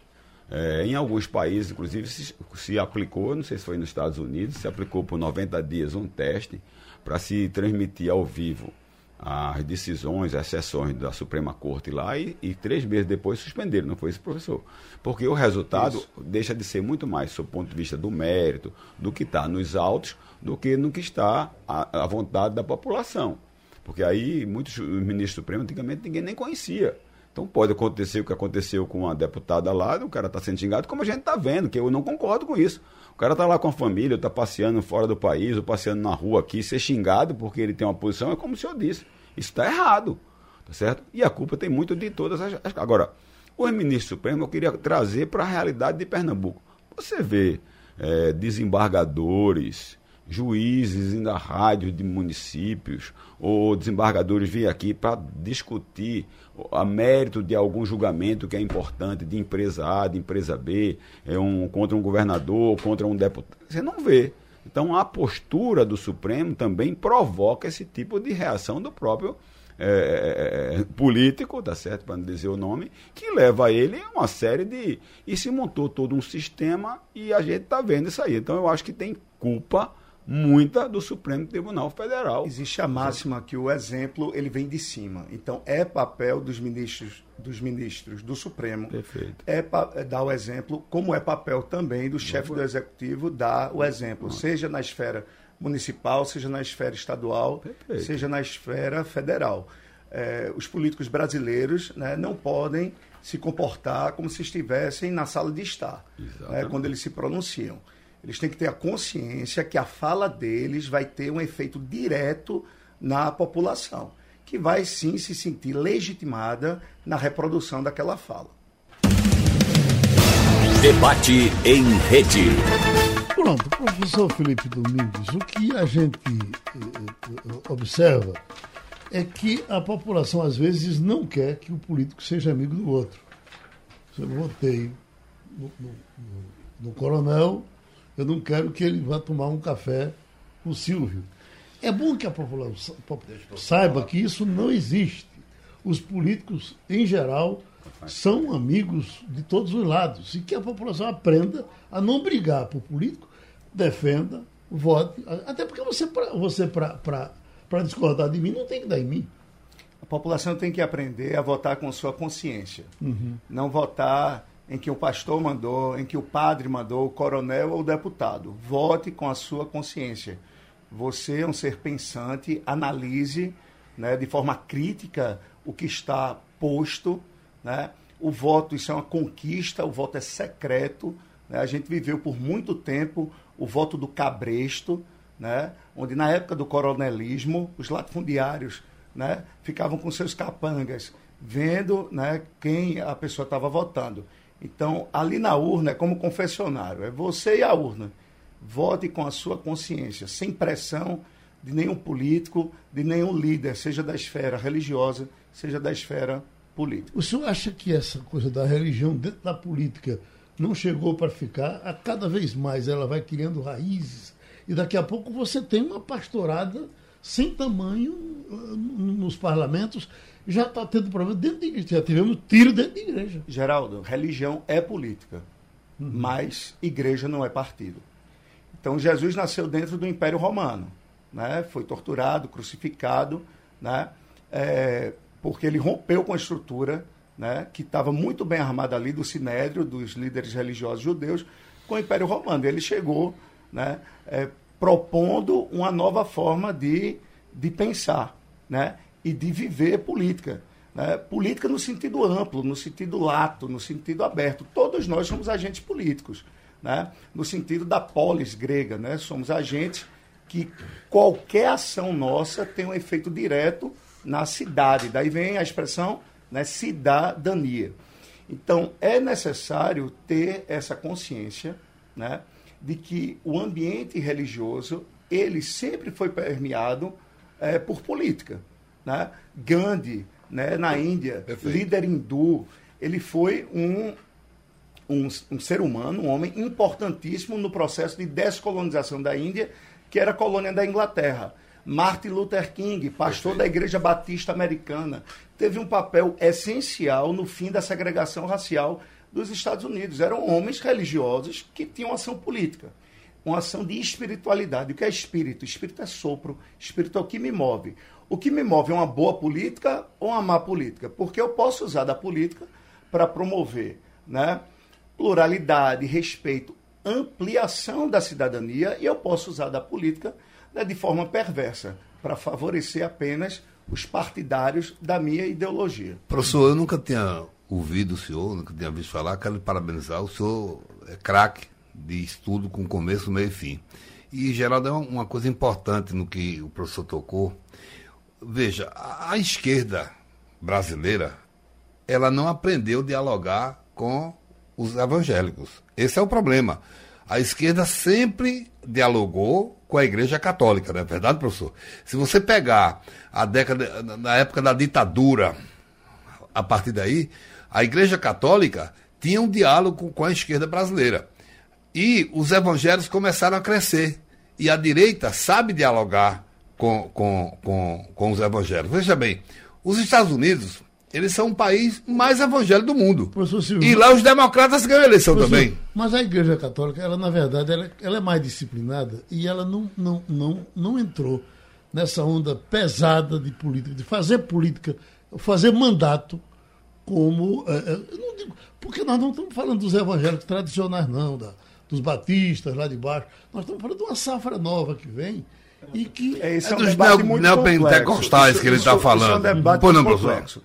É, em alguns países, inclusive, se, se aplicou, não sei se foi nos Estados Unidos, se aplicou por 90 dias um teste para se transmitir ao vivo as decisões, as sessões da Suprema Corte lá e, e três meses depois suspenderam, não foi esse professor. Porque o resultado deixa de ser muito mais, sob o ponto de vista do mérito, do que está nos autos, do que no que está à, à vontade da população. Porque aí muitos ministros supremos antigamente ninguém nem conhecia. Então pode acontecer o que aconteceu com uma deputada lá, o cara está sendo xingado, como a gente está vendo, que eu não concordo com isso. O cara está lá com a família, está passeando fora do país, ou passeando na rua aqui, ser xingado porque ele tem uma posição, é como o senhor disse. Isso está errado. Tá certo? E a culpa tem muito de todas as. Agora, os ministros supremos eu queria trazer para a realidade de Pernambuco. Você vê eh, desembargadores, juízes à rádio de municípios, ou desembargadores vir aqui para discutir a mérito de algum julgamento que é importante de empresa A, de empresa B, é um, contra um governador, contra um deputado. Você não vê. Então a postura do Supremo também provoca esse tipo de reação do próprio é, é, político, tá certo, para não dizer o nome, que leva ele a uma série de. E se montou todo um sistema e a gente está vendo isso aí. Então eu acho que tem culpa muita do Supremo Tribunal Federal. Existe a máxima que o exemplo ele vem de cima. Então é papel dos ministros dos ministros do Supremo Perfeito. é, é dar o exemplo, como é papel também do chefe do executivo dar o exemplo, seja na esfera municipal, seja na esfera estadual, Perfeito. seja na esfera federal. É, os políticos brasileiros né, não podem se comportar como se estivessem na sala de estar, né, quando eles se pronunciam. Eles têm que ter a consciência que a fala deles vai ter um efeito direto na população, que vai sim se sentir legitimada na reprodução daquela fala. Debate em rede. Pronto, professor Felipe Domingues, o que a gente eh, eh, observa é que a população às vezes não quer que o político seja amigo do outro. Eu votei no, no- no- no coronel, eu não quero que ele vá tomar um café com o Silvio. É bom que a população saiba que isso não existe. Os políticos, em geral, são amigos de todos os lados. E que a população aprenda a não brigar por político, defenda, vote. Até porque você, pra- você para discordar de mim, não tem que dar em mim. A população tem que aprender a votar com sua consciência. Não votar em que o pastor mandou, em que o padre mandou, o coronel ou o deputado. Vote com a sua consciência. Você é um ser pensante, analise né, de forma crítica o que está posto. Né? O voto, isso é uma conquista, o voto é secreto. né? A gente viveu por muito tempo o voto do cabresto, né? onde na época do coronelismo, os latifundiários né, ficavam com seus capangas, vendo né, quem a pessoa estava votando. Então, ali na urna é como confessionário, é você e a urna. Vote com a sua consciência, sem pressão de nenhum político, de nenhum líder, seja da esfera religiosa, seja da esfera política. O senhor acha que essa coisa da religião dentro da política não chegou para ficar? A cada vez mais ela vai criando raízes e daqui a pouco você tem uma pastorada sem tamanho n- nos parlamentos. Já está tendo problema dentro da igreja. Já tivemos tiro dentro da igreja. Geraldo, religião é política, mas igreja não é partido. Então Jesus nasceu dentro do Império Romano, né? Foi torturado, crucificado, né? É, porque ele rompeu com a estrutura, né? Que estava muito bem armada ali do Sinédrio, dos líderes religiosos judeus, com o Império Romano. Ele chegou, né? é, propondo uma nova forma de, de pensar, né? E de viver política. Né? Política no sentido amplo, no sentido lato, no sentido aberto. Todos nós somos agentes políticos, né? no sentido da polis grega. Né? Somos agentes que qualquer ação nossa tem um efeito direto na cidade. Daí vem a expressão né, cidadania. Então, é necessário ter essa consciência né, de que o ambiente religioso ele sempre foi permeado é, por política. Né? Gandhi, né, na Índia, Perfeito. líder hindu, ele foi um, um, um ser humano, um homem importantíssimo no processo de descolonização da Índia, que era a colônia da Inglaterra. Martin Luther King, pastor da Igreja Batista Americana, teve um papel essencial no fim da segregação racial dos Estados Unidos. Eram homens religiosos que tinham ação política, uma ação de espiritualidade. O que é espírito? Espírito é sopro, espírito é o que me move. O que me move é uma boa política ou uma má política? Porque eu posso usar da política para promover né, pluralidade, respeito, ampliação da cidadania e eu posso usar da política né, de forma perversa para favorecer apenas os partidários da minha ideologia. Professor, eu nunca tinha ouvido o senhor, nunca tinha visto falar, quero lhe parabenizar. O senhor é craque de estudo com começo, meio e fim. E, Geraldo, é uma coisa importante no que o professor tocou. Veja, a, esquerda brasileira, ela não aprendeu a dialogar com os evangélicos. Esse é o problema. A esquerda sempre dialogou com a Igreja Católica, não é verdade, professor? Se você pegar a década, na época da ditadura, a partir daí, a Igreja Católica tinha um diálogo com a esquerda brasileira. E os evangélicos começaram a crescer. E a direita sabe dialogar com, com, com, com os evangélicos. Veja bem, os Estados Unidos, eles são um país mais evangélico do mundo. Silvio, E lá os democratas ganham a eleição também. Mas a Igreja Católica, ela na verdade, ela, ela é mais disciplinada e ela não, não, não, não entrou nessa onda pesada de política, de fazer política, fazer mandato como. é, digo- porque nós não estamos falando dos evangélicos tradicionais, não, da, dos batistas lá de baixo. Nós estamos falando de uma safra nova que vem e que. É, esse É é, um dos debate neo- muito neopentecostais que ele Isso- tá isso- falando. É um debate Pois não, complexo.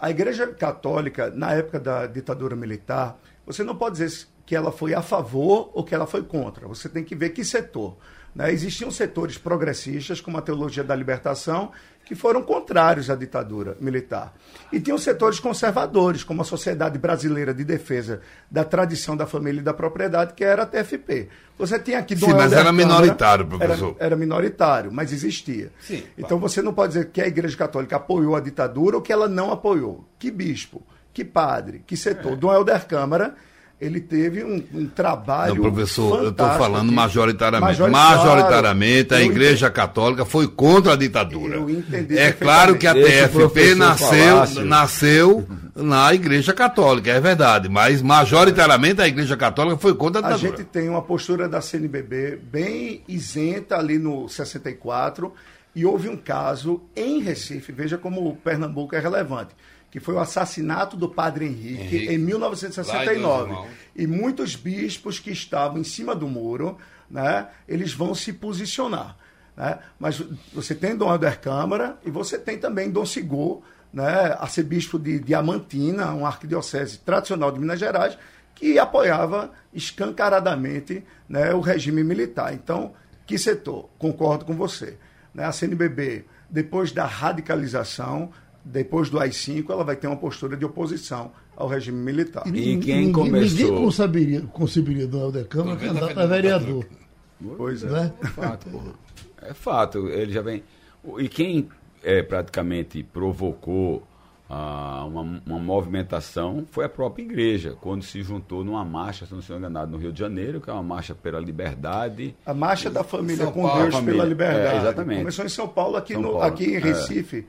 A Igreja Católica, na época da ditadura militar, você não pode dizer que ela foi a favor ou que ela foi contra. Você tem que ver que setor. Né? Existiam setores progressistas, como a teologia da libertação, que foram contrários à ditadura militar. E tinham setores conservadores, como a Sociedade Brasileira de Defesa da Tradição da Família e da Propriedade, que era a TFP. Você tem aqui Sim, Dom mas Helder era Câmara, minoritário, era- professor. era minoritário, mas existia. Sim, então você não pode dizer que a Igreja Católica apoiou a ditadura ou que ela não apoiou. Que bispo, que padre, que É. setor. Dom Helder Câmara, ele teve um, um trabalho. Não, professor, eu estou falando majoritariamente. Majoritário. Majoritariamente, a Igreja Católica foi contra a ditadura. Eu entendi É claro que a TFP nasceu, nasceu na Igreja Católica, é verdade. Mas majoritariamente a Igreja Católica foi contra a A ditadura. gente tem uma postura da CNBB bem isenta ali no 64 e houve um caso em Recife, veja como o Pernambuco é relevante, que foi o assassinato do padre Henrique, Henrique. em Lá em 1969. Dois Irmãos. E muitos bispos que estavam em cima do muro, né, eles vão se posicionar. Né? Mas você tem Dom Helder Câmara e você tem também Dom Sigor, né, arcebispo de Diamantina, uma arquidiocese tradicional de Minas Gerais, que apoiava escancaradamente né, o regime militar. Então, que setor? Concordo com você. Né? A CNBB, depois da radicalização, depois do AI-5, ela vai ter uma postura de oposição ao regime militar. E quem ninguém, começou? Ninguém conceberia, conceberia do Helder Câmara Tô vendo a candidato a vereador. Pois é. Né? É fato, pô. É fato, ele já vem. E quem é, praticamente provocou ah, uma, uma movimentação foi a própria igreja, quando se juntou numa marcha, se não estou enganado, no Rio de Janeiro, que é uma marcha pela liberdade. A Marcha da Família São com Paulo, Deus família. pela Liberdade. É, exatamente. Começou em São Paulo, aqui, São no, Paulo, aqui em é.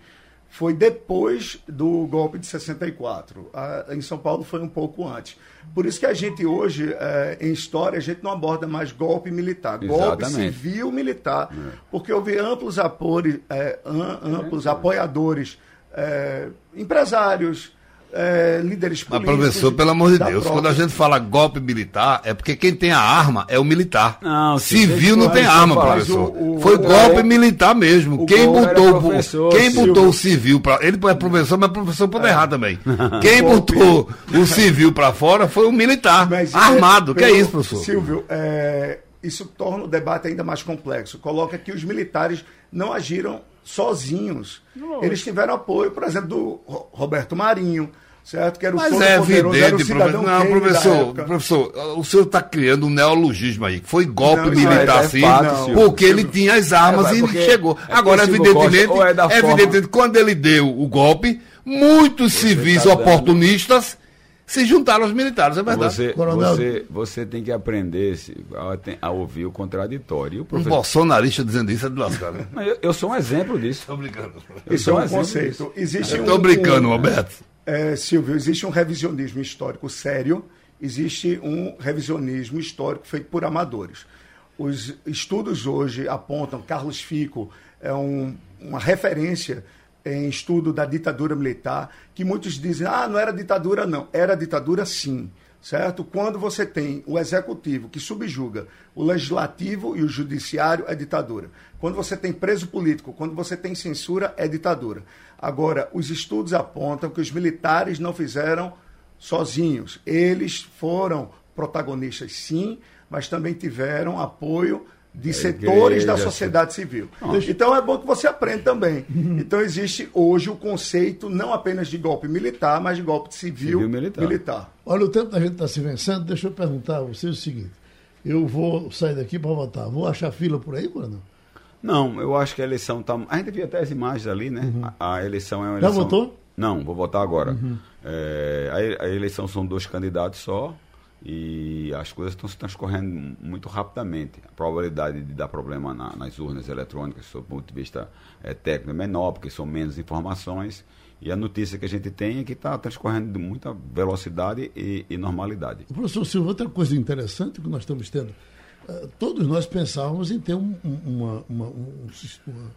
Foi depois do golpe de 64. A- em São Paulo foi um pouco antes. Por isso que a gente hoje, eh, em história, a gente não aborda mais golpe militar. Golpe Exatamente. civil militar. Porque houve amplos, apores, eh, am- amplos apoiadores, eh, empresários, eh, líderes Mas, políticos. professor, pelo amor de Deus, própria- quando a gente fala golpe militar, é porque quem tem a arma é o militar. Não, Civil não tem arma, professor. Mas o- o- Foi o- golpe militar mesmo. o Quem botou, quem botou o civil para Ele é professor, mas professor pode errar também. Quem botou o civil para fora foi o militar, Mas, armado. é, que é pelo- isso, professor? Silvio, é, isso torna o debate ainda mais complexo. Coloca que os militares não agiram sozinhos. Eles tiveram apoio, por exemplo, do Ro- Roberto Marinho, certo? Que era o Mas todo é poderoso, era o evidente, professor. Não, professor, professor, o senhor está criando um neologismo aí. que Foi golpe Não, militar, é sim, fato, Silvio. porque ele tinha as armas É, e chegou. é Agora, evidentemente, Costa, é da forma- evidentemente, quando ele deu o golpe, muitos civis tá oportunistas se juntaram aos militares, é verdade. Você, Coronel. você, você tem que aprender a, a ouvir o contraditório. E o Um professor... bolsonarista dizendo isso é de lascar, né? Eu, eu sou um exemplo disso. Tô brincando. Eu Isso sou é um um exemplo conceito. Existe Eu um, brincando, um, Roberto. É, Silvio, existe um revisionismo histórico sério, existe um revisionismo histórico feito por amadores. Os estudos hoje apontam, Carlos Fico é um- uma referência em estudo da ditadura militar, que muitos dizem, ah, não era ditadura não. Era ditadura sim, certo? Quando você tem o executivo que subjuga o legislativo e o judiciário, é ditadura. Quando você tem preso político, quando você tem censura, é ditadura. Agora, os estudos apontam que os militares não fizeram sozinhos. Eles foram protagonistas, sim, mas também tiveram apoio de setores da igreja, sociedade civil. Então é bom que você aprenda também. Então existe hoje o conceito não apenas de golpe militar, mas de golpe civil, Civil militar. militar. Olha, o tempo da gente está se vencendo. Deixa eu perguntar a você o seguinte. Eu vou sair daqui para votar. Vou achar fila por aí, Bruno? Não, eu acho que a eleição está. A gente viu até as imagens ali, né? A, a eleição é uma Já eleição. votou? Não, vou votar agora. É, a, a eleição são dois candidatos só e as coisas estão se transcorrendo muito rapidamente. A probabilidade de dar problema na- nas urnas eletrônicas, sob o ponto de vista é, técnico, é menor, porque são menos informações. E a notícia que a gente tem é que está transcorrendo de muita velocidade e, e normalidade. Professor Silva, outra coisa interessante que nós estamos tendo, eh, todos nós pensávamos em ter um- um- uma, uma, um uma-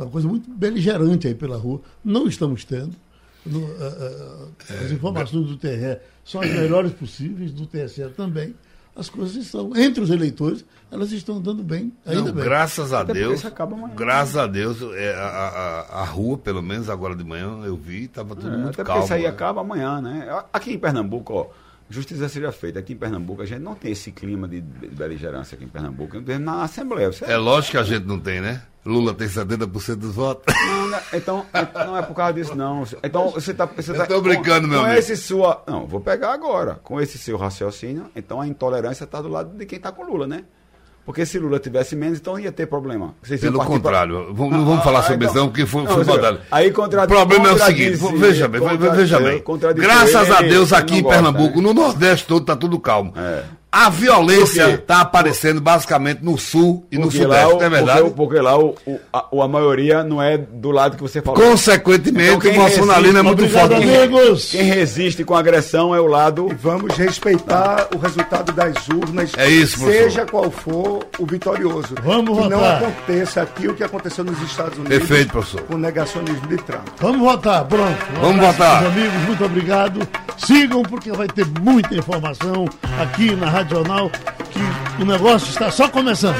uma coisa muito beligerante aí pela rua. Não estamos tendo. No, eh, eh, as informações do TRE são as melhores possíveis, do TSE também. As coisas estão, entre os eleitores, elas estão andando bem, ainda Não, bem. graças a Até Deus, isso acaba amanhã. graças a Deus, é, a, a- a rua, pelo menos agora de manhã, eu vi, estava tudo É, muito até calmo. porque isso aí né? acaba amanhã, né? Aqui em Pernambuco, ó, justiça seja feita. Aqui em Pernambuco a gente não tem esse clima de beligerância aqui em Pernambuco. Não na Assembleia. Você... É lógico que a gente não tem, né? Lula tem 70% dos votos. Não, né? então, não é por causa disso, não. Então você tá. Você tá brincando, com, meu com amigo. esse sua. Não, vou pegar agora. Com esse seu raciocínio, então a intolerância está do lado de quem está com Lula, né? Porque se Lula tivesse menos, então ia ter problema. Vocês Pelo partir pra- contrário, vamos, não vamos falar Ah, sobre então- isso não, porque foi, Não, foi batalha. aí contra- o problema é o seguinte, contradiz- veja bem, veja bem. contradiz Graças a Deus aqui em gosta, Pernambuco, né? no Nordeste todo está tudo calmo. É. A violência está aparecendo basicamente no Sul e no Porque Sudeste, lá, o- não é verdade? Porque, porque lá o, o- a, a maioria não é do lado que você falou. Consequentemente, Então, o bolsonarismo é muito forte. Amigos. Quem resiste com agressão é o lado. E vamos respeitar o resultado das urnas, É isso, professor. seja qual for o vitorioso. Vamos que não votar. aconteça aqui o que aconteceu nos Estados Unidos Perfeito, professor. com o negacionismo de Trump. Vamos votar, pronto. Um Vamos votar. meus amigos, muito obrigado. Sigam, porque vai ter muita informação aqui na Rádio Jornal, que o negócio está só começando.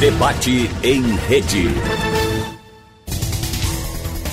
Debate em rede.